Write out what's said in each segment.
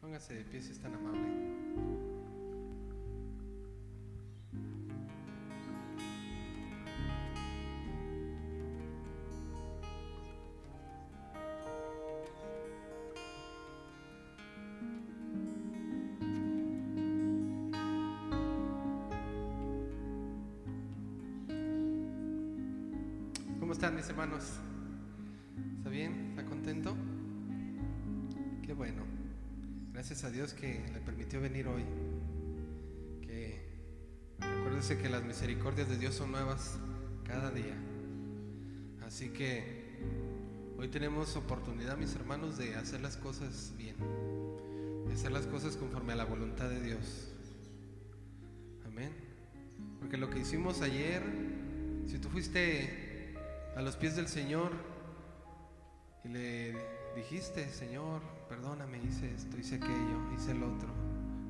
Póngase de pie si es tan amable. ¿Cómo están mis hermanos? A Dios que le permitió venir hoy. Que acuérdese que las misericordias de Dios son nuevas cada día. Así que hoy tenemos oportunidad, mis hermanos, de hacer las cosas bien. De hacer las cosas conforme a la voluntad de Dios. Amén. Porque lo que hicimos ayer, si tú fuiste a los pies del Señor y le dijiste, Señor, perdóname, hice esto, hice aquello, hice el otro,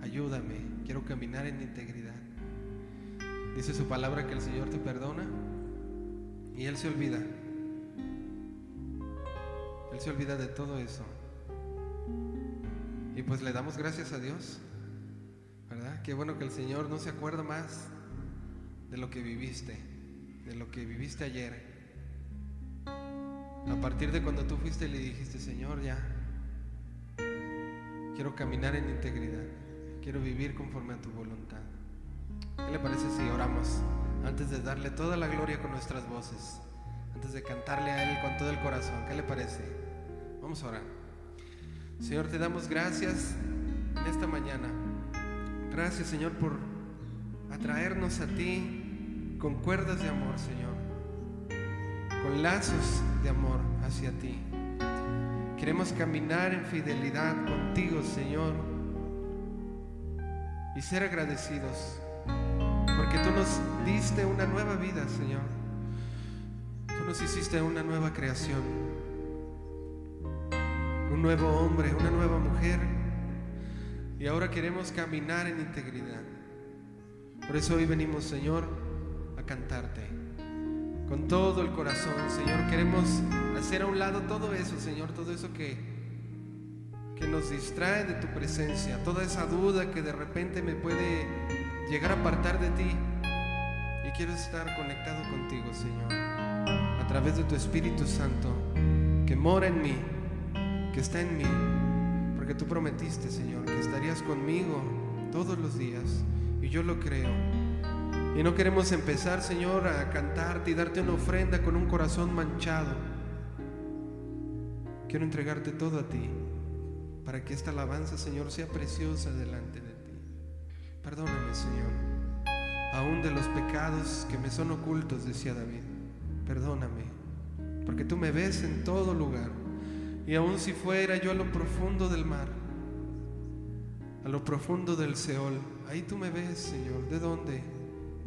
ayúdame, quiero caminar en integridad. Dice su palabra que el Señor te perdona y Él se olvida. Él se olvida de todo eso. Y pues le damos gracias a Dios, ¿verdad? Qué bueno que el Señor no se acuerda más de lo que viviste, de lo que viviste ayer. A partir de cuando tú fuiste y le dijiste, Señor, ya, quiero caminar en integridad, quiero vivir conforme a tu voluntad. ¿Qué le parece si oramos antes de darle toda la gloria con nuestras voces? Antes de cantarle a Él con todo el corazón. ¿Qué le parece? Vamos a orar. Señor, te damos gracias en esta mañana. Gracias, Señor, por atraernos a ti con cuerdas de amor, Señor con lazos de amor hacia ti. Queremos caminar en fidelidad contigo, Señor, y ser agradecidos, porque tú nos diste una nueva vida, Señor. Tú nos hiciste una nueva creación, un nuevo hombre, una nueva mujer, y ahora queremos caminar en integridad. Por eso hoy venimos, Señor, a cantarte con todo el corazón, Señor. Queremos hacer a un lado todo eso, Señor, todo eso que, que nos distrae de tu presencia, toda esa duda que de repente me puede llegar a apartar de ti. Y quiero estar conectado contigo, Señor, a través de tu Espíritu Santo, que mora en mí, que está en mí, porque tú prometiste, Señor, que estarías conmigo todos los días, y yo lo creo. Y no queremos empezar, Señor, a cantarte y darte una ofrenda con un corazón manchado. Quiero entregarte todo a ti para que esta alabanza, Señor, sea preciosa delante de ti. Perdóname, Señor, aún de los pecados que me son ocultos, decía David. Perdóname, porque tú me ves en todo lugar. Y aun si fuera yo a lo profundo del mar, a lo profundo del Seol, ahí tú me ves, Señor. ¿De dónde?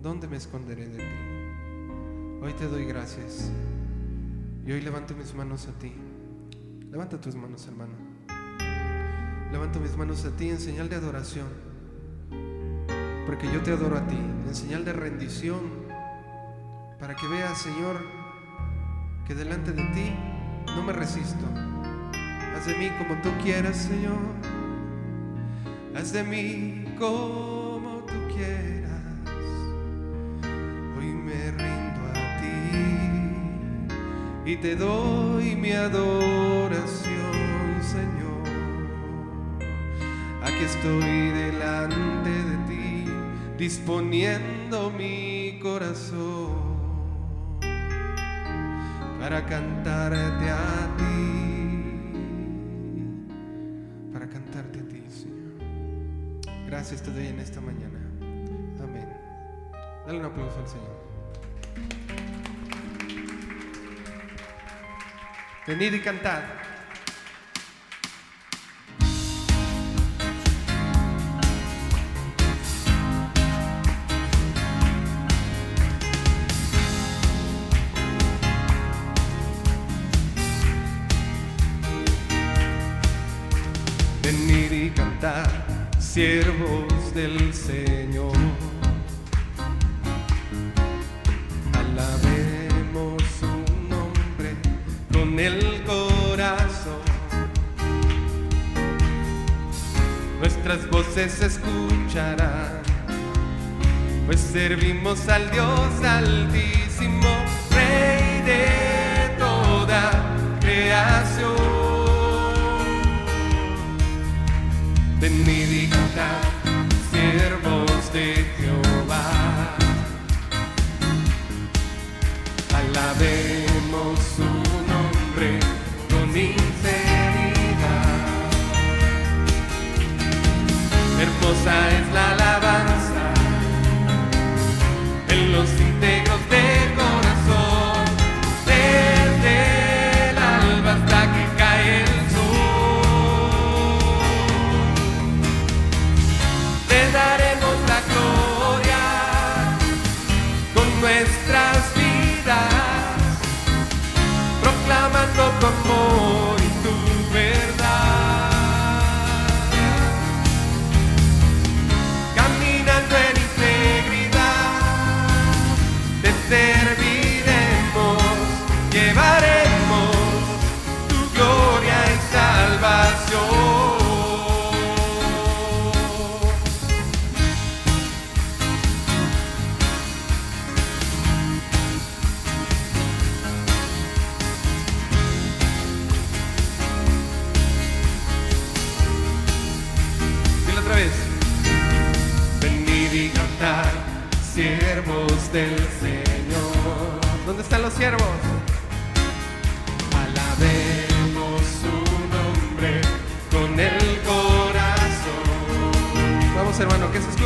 ¿Dónde me esconderé de ti? Hoy te doy gracias. Y hoy levanto mis manos a ti. Levanta tus manos, hermano. Levanto mis manos a ti en señal de adoración. Porque yo te adoro a ti, en señal de rendición. Para que veas, Señor, que delante de ti no me resisto. Haz de mí como tú quieras, Señor. Haz de mí como y te doy mi adoración, Señor. Aquí estoy delante de ti, disponiendo mi corazón para cantarte a ti, para cantarte a ti, Señor. Gracias te doy en esta mañana. Amén. Dale un aplauso al Señor. Venid y cantad. Venid y cantad, siervos del Señor. voces escucharán, pues servimos al Dios altísimo.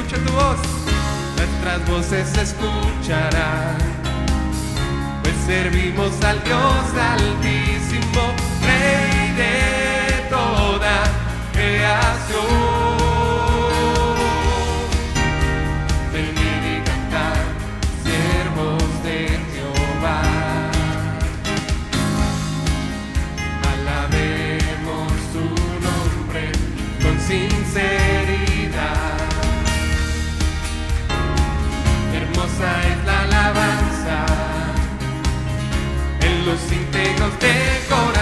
escucho tu voz, nuestras voces se escucharán. Pues servimos al Dios altísimo, Rey de toda creación. te conozco.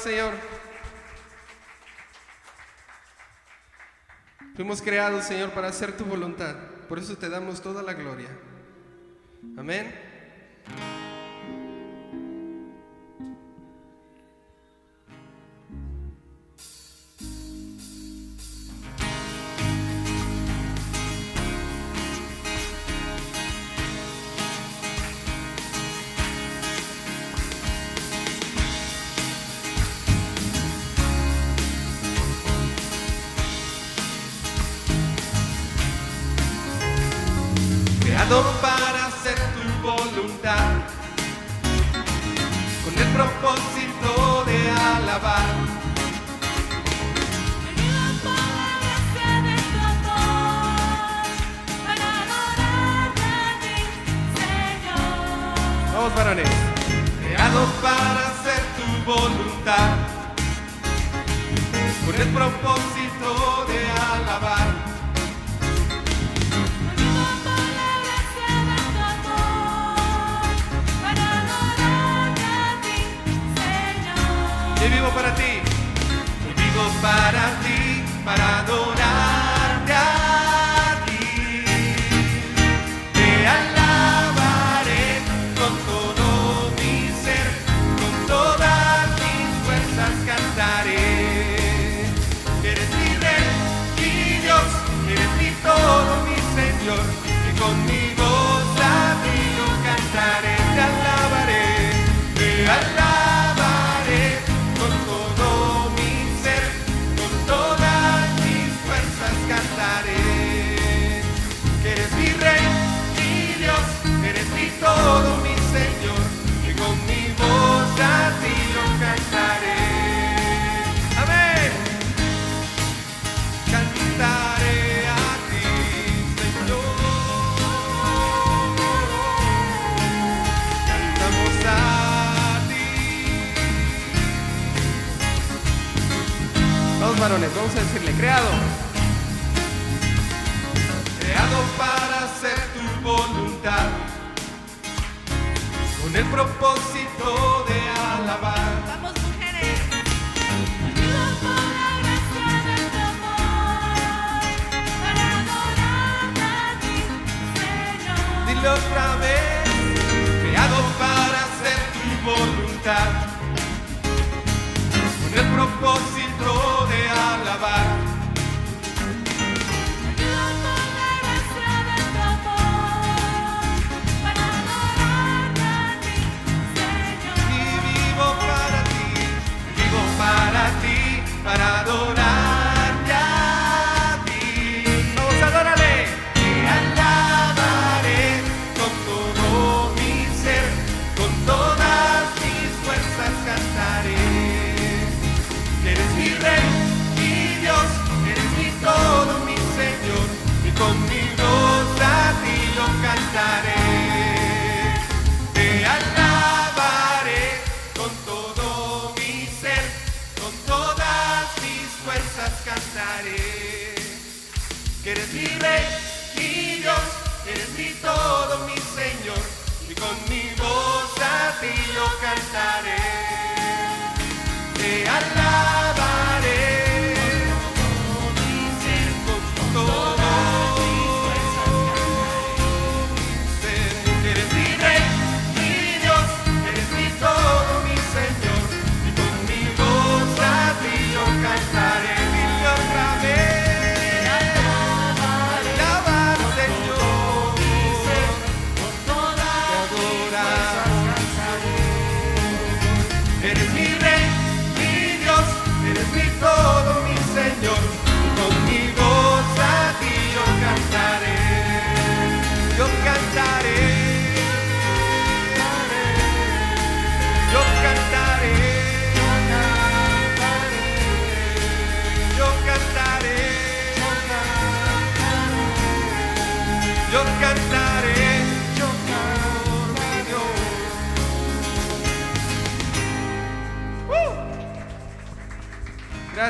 Señor. Fuimos creados, Señor, para hacer tu voluntad. Por eso te damos toda la gloria. Amén. propósito de alabar. Vamos, varones. Creados para hacer tu voluntad. Con el propósito. parado.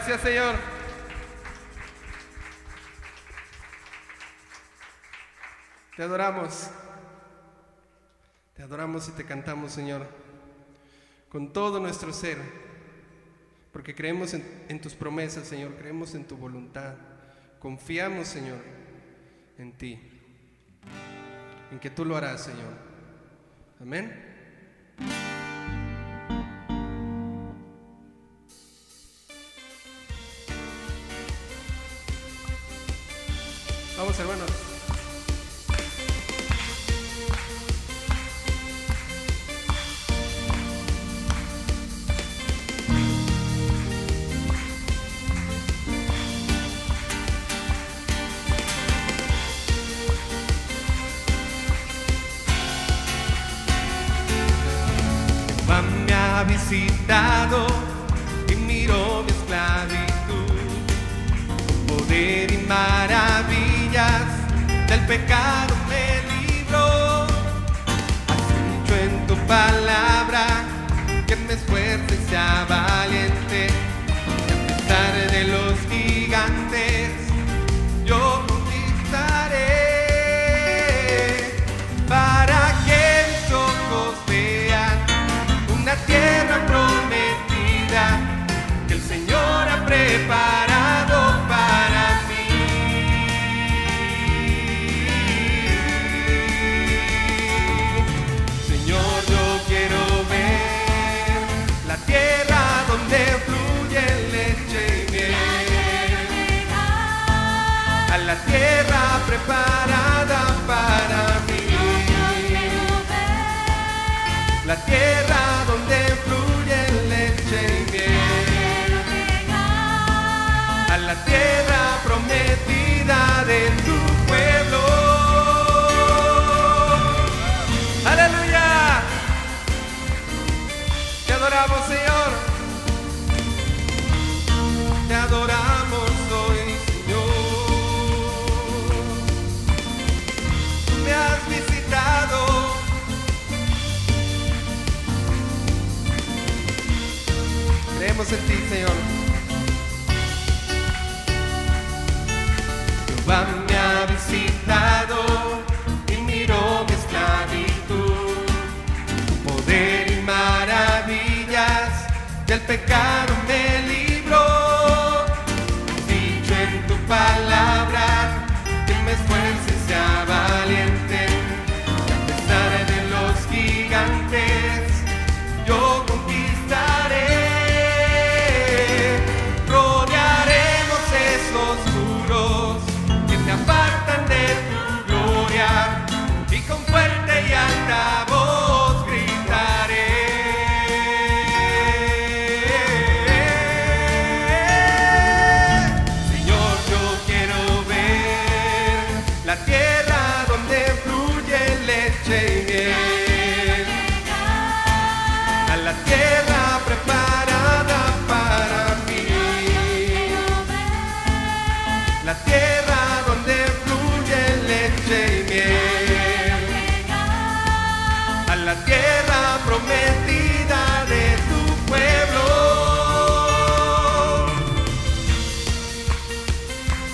Gracias, Señor. Te adoramos. Te adoramos y te cantamos, Señor, con todo nuestro ser, porque creemos en, tus promesas, Señor, creemos en tu voluntad, confiamos, Señor, en ti, en que tú lo harás, Señor. Amén. Vamos, hermanos. visitado y miró mi esclavitud. pecado me libró. Has dicho en tu palabra que me esfuerce y sea valiente. Y a pesar de los gigantes, yo conquistaré. Para que mis ojos vean una tierra prometida que el Señor ha preparado. Sentirse, Señor.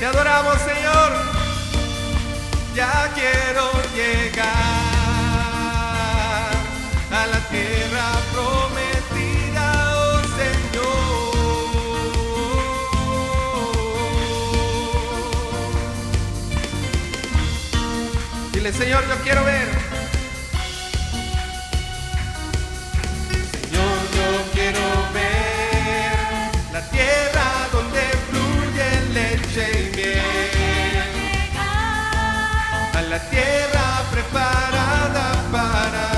Te adoramos, Señor. Ya quiero llegar a la tierra prometida, oh Señor. Dile, Señor, yo quiero ver. la tierra preparada para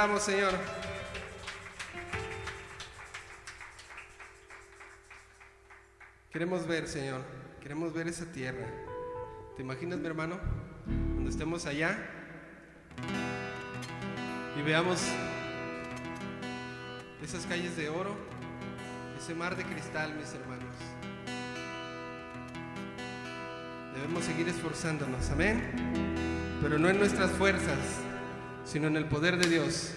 celebramos, Señor. Queremos ver, Señor, queremos ver esa tierra. ¿Te imaginas, mi hermano? Cuando estemos allá y veamos esas calles de oro, ese mar de cristal, mis hermanos. Debemos seguir esforzándonos, amén. Pero no en nuestras fuerzas, sino en el poder de Dios.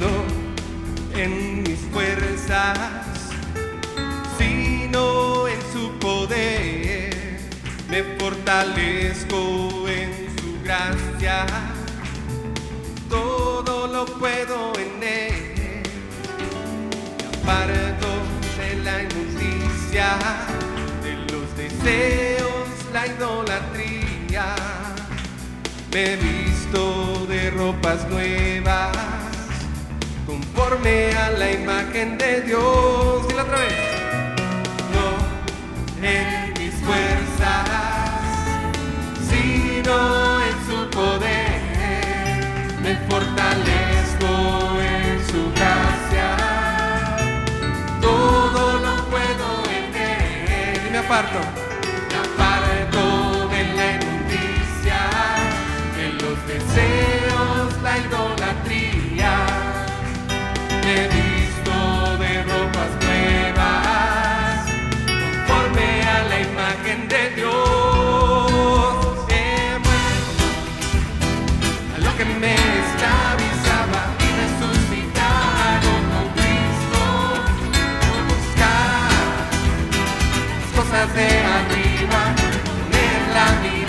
No en mis fuerzas, sino en su poder me fortalezco. deseos, la idolatría. Me he visto de ropas nuevas, conforme a la imagen de Dios. Dile otra vez. No en mis fuerzas, sino en su poder. Me fortalezco en su gracia. Todo lo puedo en él. Y me aparto. idolatría. Te visto de ropas nuevas, conforme a la imagen de Dios. Eh, bueno, a lo que me esclavizaba y resucitado con Cristo, por buscar las cosas de arriba, poner la mirada.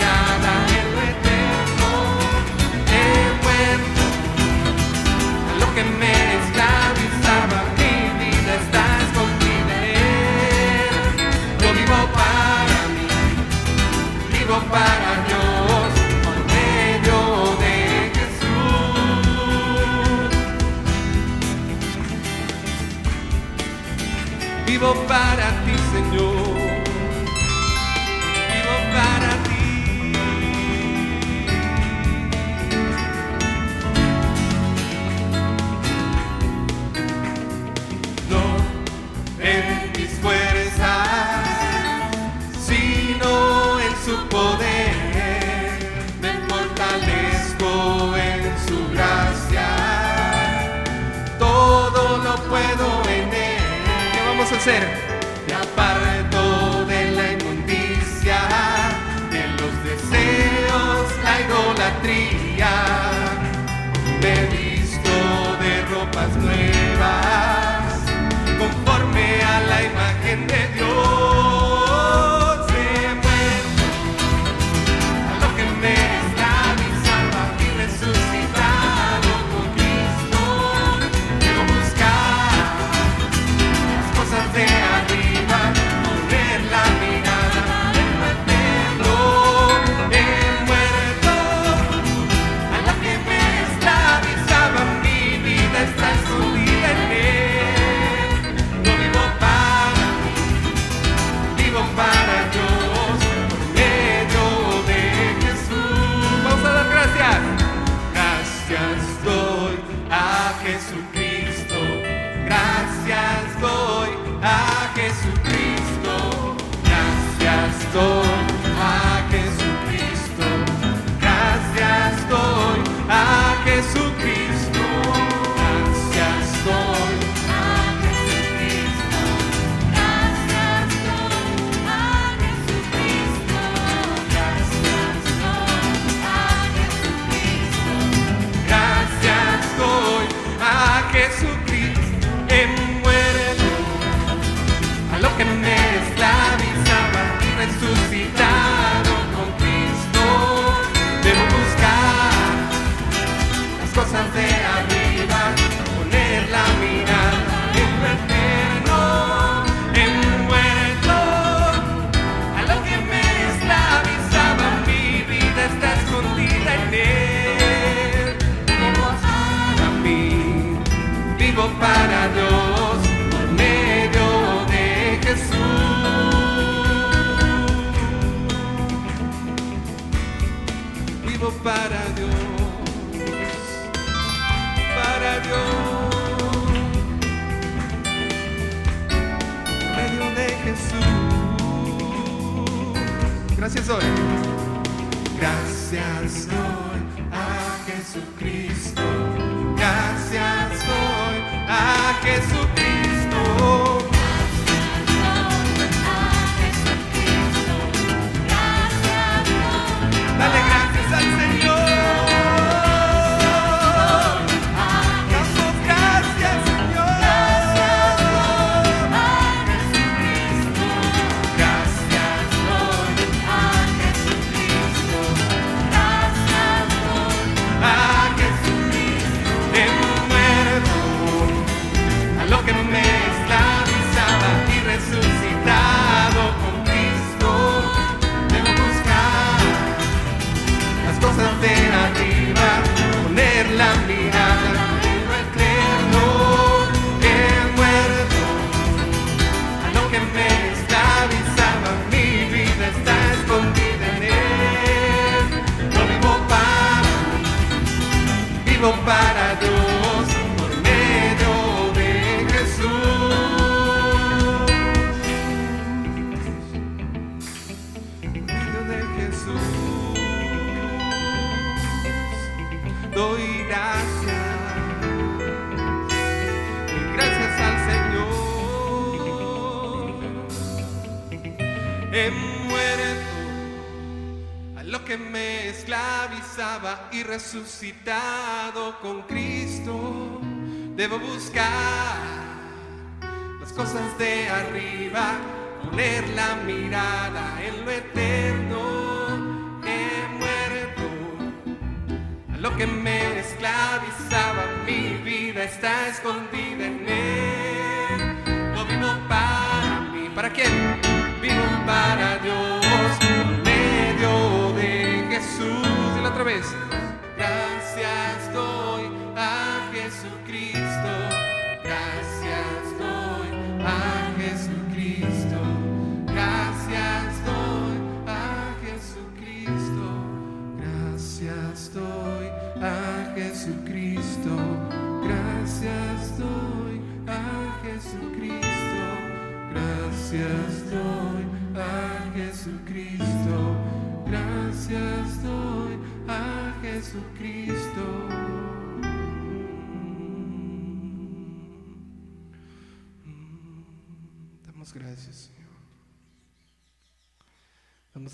hacer resucitado con Cristo, debo buscar las cosas de arriba, poner la mirada en lo eterno. He muerto. A lo que me esclavizaba, mi vida está escondida.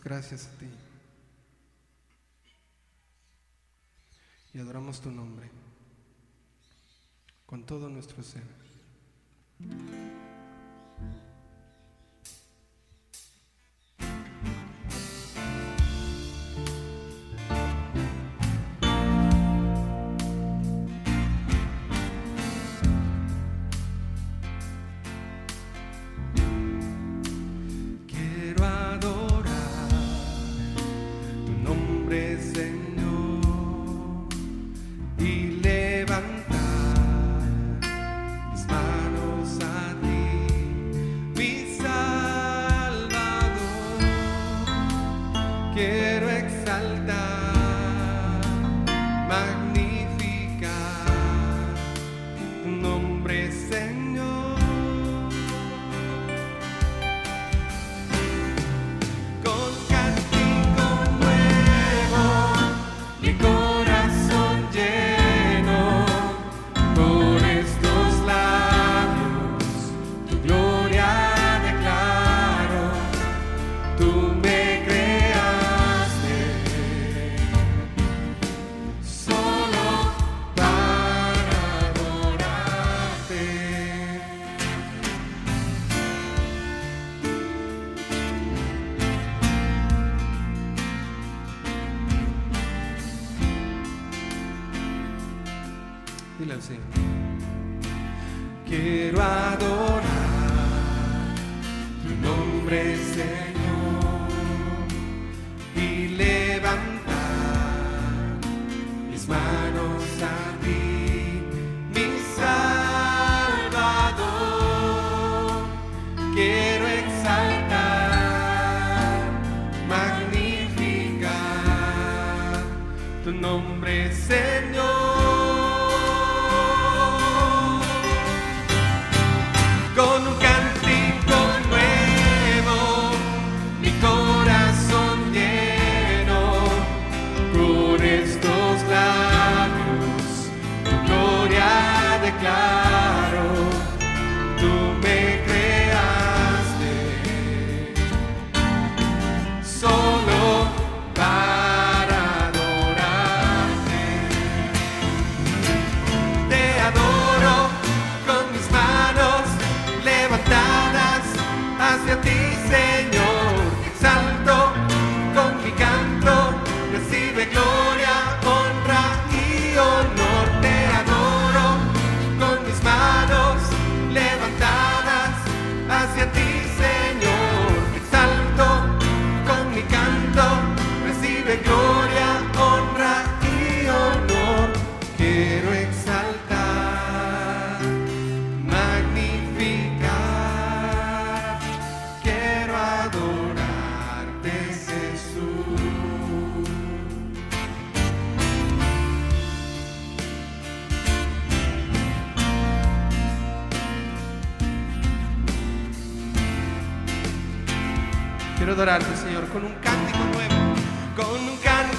gracias a ti. Y adoramos tu nombre con todo nuestro ser. quiero exaltar. Quiero adorarte, Señor, con un cántico nuevo, con un cántico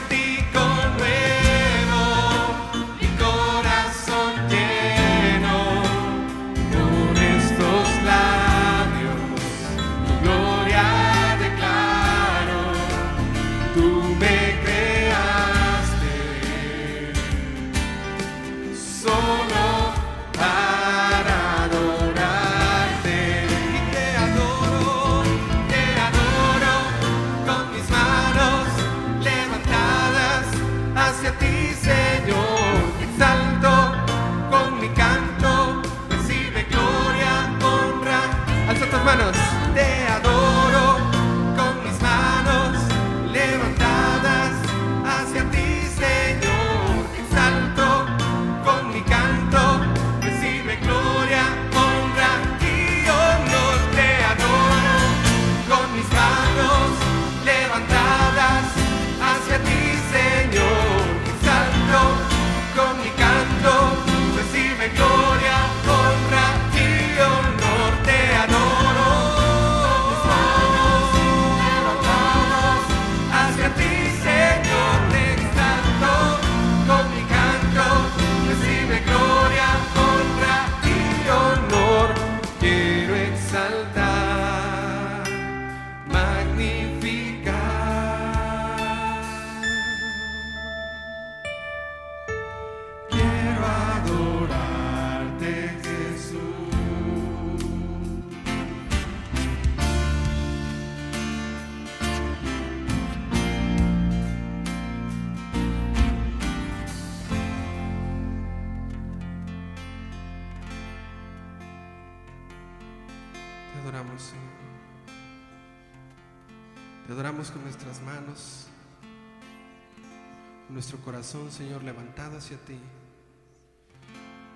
corazón, Señor, levantado hacia ti,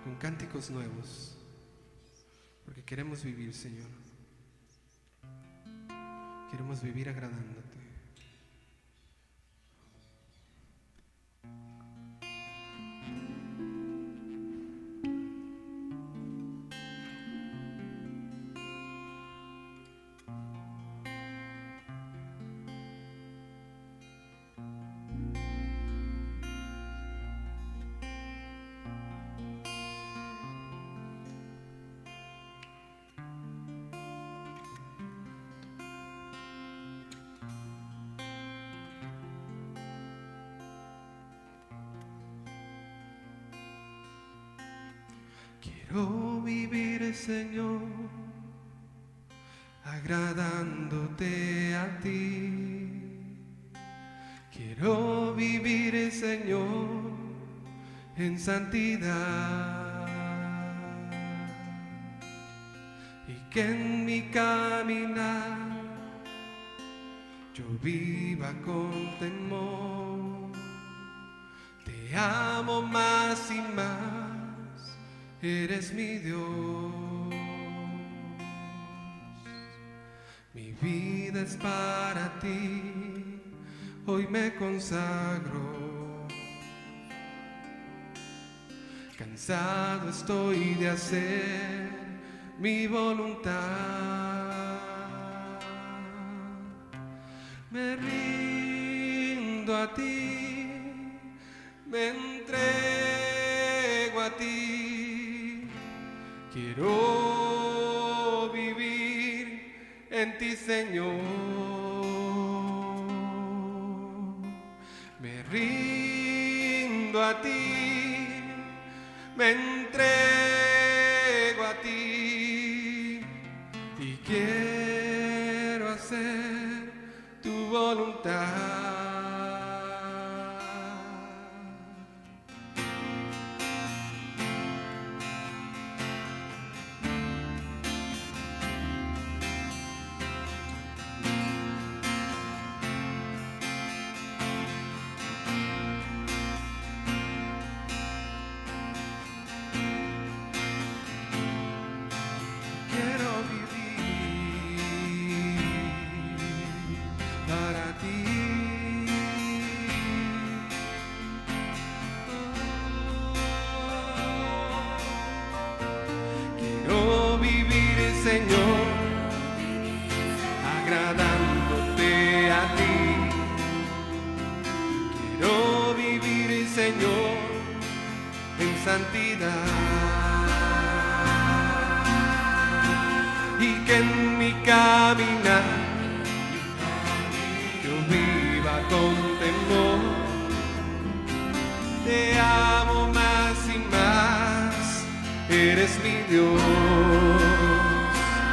con cánticos nuevos, porque queremos vivir, Señor. Queremos vivir agradándote. Quiero vivir, Señor, agradándote a ti. Quiero vivir, Señor, en santidad. Y que en mi caminar yo viva con temor. Te amo más y más, eres mi Dios. Mi vida es para ti, hoy me consagro. Cansado estoy de hacer mi voluntad. Me rindo a ti, me ti, Señor. Me rindo a ti, me entrego a ti y quiero hacer tu voluntad.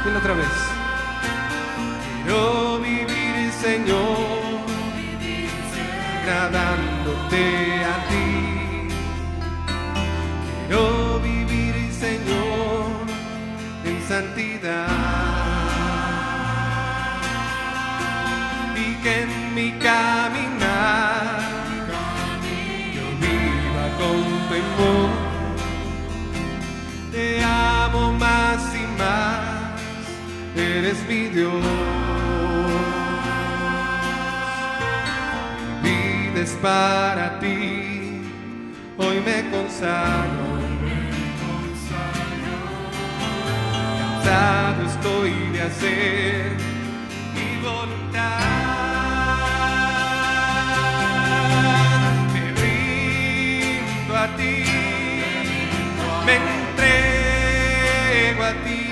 Dilo otra vez. Quiero vivir, Señor, agradándote a ti. Quiero vivir, Señor, en santidad. Y que en mi camino eres mi Dios. Mi vida es para ti, hoy me consagro. Cansado estoy de hacer mi voluntad. Me rindo a ti, me entrego a ti.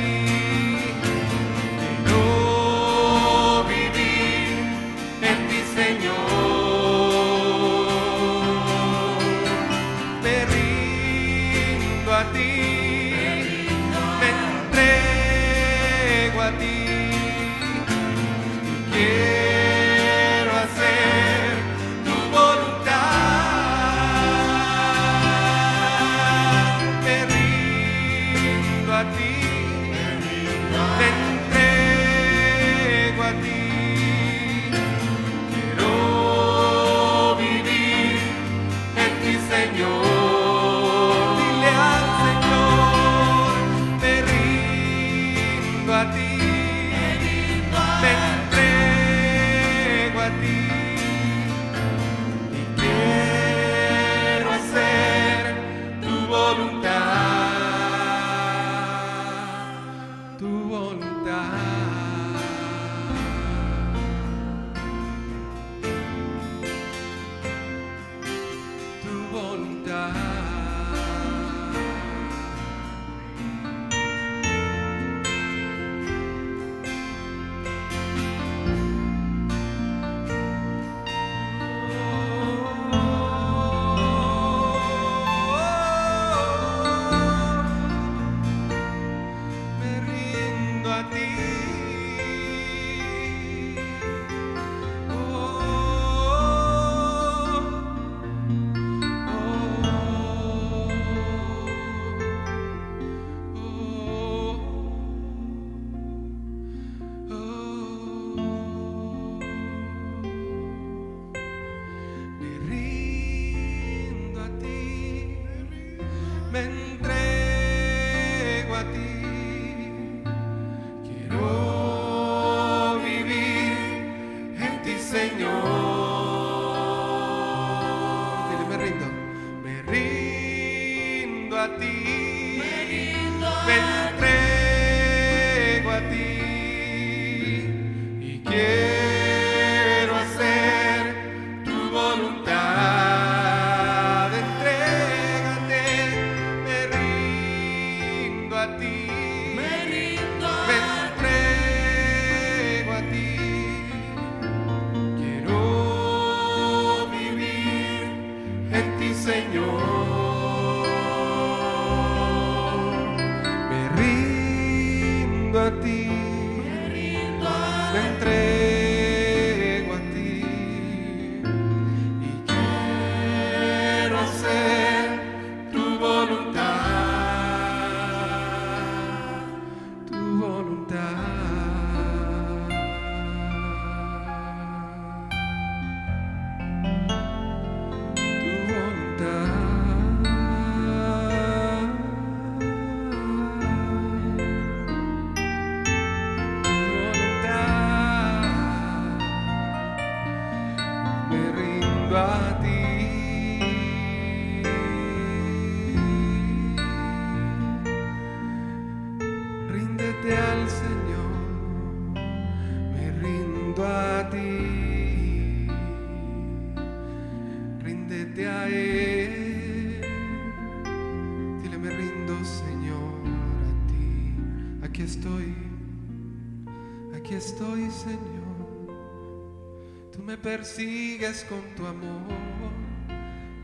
persigues con tu amor.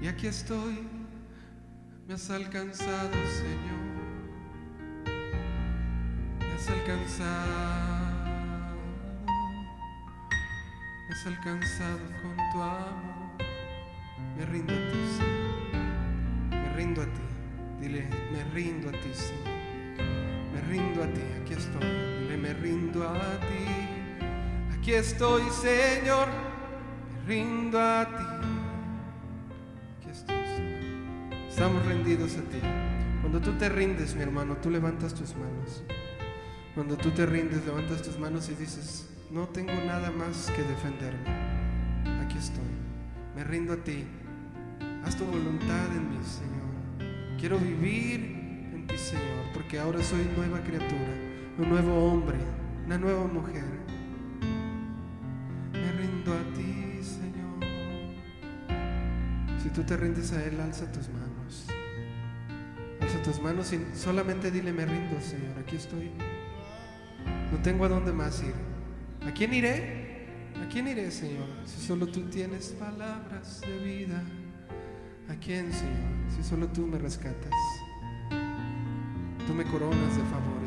Y aquí estoy, me has alcanzado, Señor. Me has alcanzado, me has alcanzado con tu amor. Me rindo a ti, Señor. Me rindo a ti. Dile, me rindo a ti, Señor. Me rindo a ti, aquí estoy. Dile, me rindo a ti. Aquí estoy, Señor Rindo a ti. Aquí estoy. Estamos rendidos a ti. Cuando tú te rindes, mi hermano, tú levantas tus manos. Cuando tú te rindes, levantas tus manos y dices, no tengo nada más que defenderme. Aquí estoy. Me rindo a ti. Haz tu voluntad en mí, Señor. Quiero vivir en ti, Señor, porque ahora soy nueva criatura, un nuevo hombre, una nueva mujer. Tú te rindes a Él, alza tus manos. Alza tus manos y solamente dile, me rindo, Señor, aquí estoy. No tengo a dónde más ir. ¿A quién iré? ¿A quién iré, Señor? Si solo tú tienes palabras de vida. ¿A quién, Señor? Si solo tú me rescatas. Tú me coronas de favores.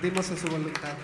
Rendimos a su voluntad.